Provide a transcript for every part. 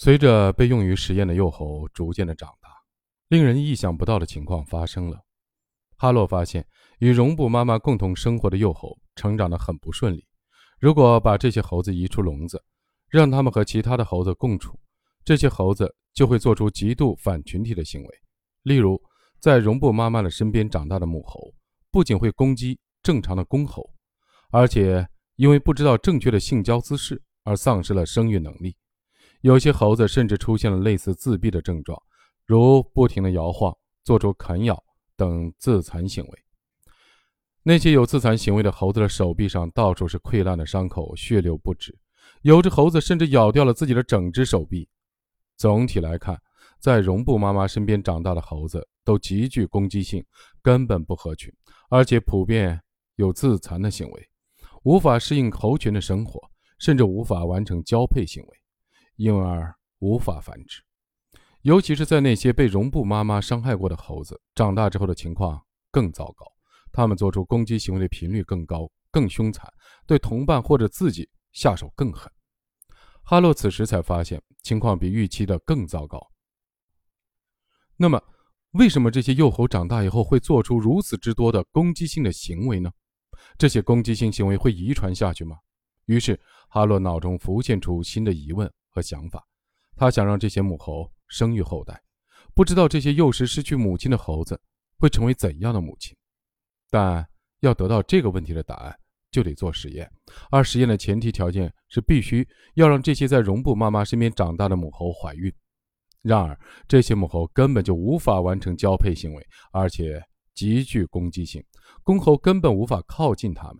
随着被用于实验的幼猴逐渐的长大，令人意想不到的情况发生了。哈洛发现，与绒布妈妈共同生活的幼猴成长得很不顺利。如果把这些猴子移出笼子，让它们和其他的猴子共处，这些猴子就会做出极度反群体的行为。例如，在绒布妈妈的身边长大的母猴，不仅会攻击正常的公猴，而且因为不知道正确的性交姿势而丧失了生育能力。有些猴子甚至出现了类似自闭的症状，如不停地摇晃、做出啃咬。等自残行为。那些有自残行为的猴子的手臂上到处是溃烂的伤口，血流不止。有只猴子甚至咬掉了自己的整只手臂。总体来看，在绒布妈妈身边长大的猴子都极具攻击性，根本不合群，而且普遍有自残的行为，无法适应猴群的生活，甚至无法完成交配行为，因而无法繁殖。尤其是在那些被绒布妈妈伤害过的猴子，长大之后的情况更糟糕。它们做出攻击行为的频率更高、更凶残，对同伴或者自己下手更狠。哈洛此时才发现，情况比预期的更糟糕。那么，为什么这些幼猴长大以后会做出如此之多的攻击性的行为呢？这些攻击性行为会遗传下去吗？于是，哈洛脑中浮现出新的疑问和想法。他想让这些母猴。生育后代，不知道这些幼时失去母亲的猴子会成为怎样的母亲。但要得到这个问题的答案，就得做实验，而实验的前提条件是必须要让这些在绒布妈妈身边长大的母猴怀孕。然而，这些母猴根本就无法完成交配行为，而且极具攻击性，公猴根本无法靠近它们。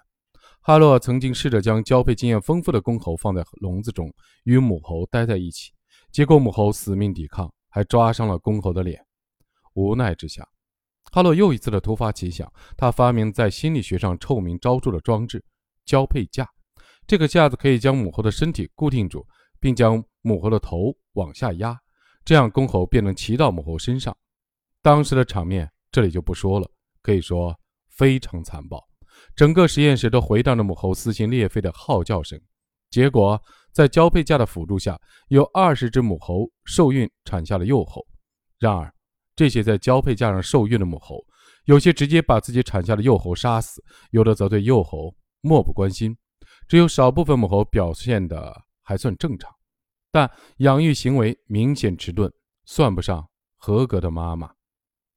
哈洛曾经试着将交配经验丰富的公猴放在笼子中，与母猴待在一起。结果母猴死命抵抗，还抓伤了公猴的脸。无奈之下，哈洛又一次的突发奇想，他发明在心理学上臭名昭著的装置——交配架。这个架子可以将母猴的身体固定住，并将母猴的头往下压，这样公猴便能骑到母猴身上。当时的场面这里就不说了，可以说非常残暴。整个实验室都回荡着母猴撕心裂肺的号叫声。结果。在交配架的辅助下，有二十只母猴受孕产下了幼猴。然而，这些在交配架上受孕的母猴，有些直接把自己产下的幼猴杀死，有的则对幼猴漠不关心。只有少部分母猴表现的还算正常，但养育行为明显迟钝，算不上合格的妈妈。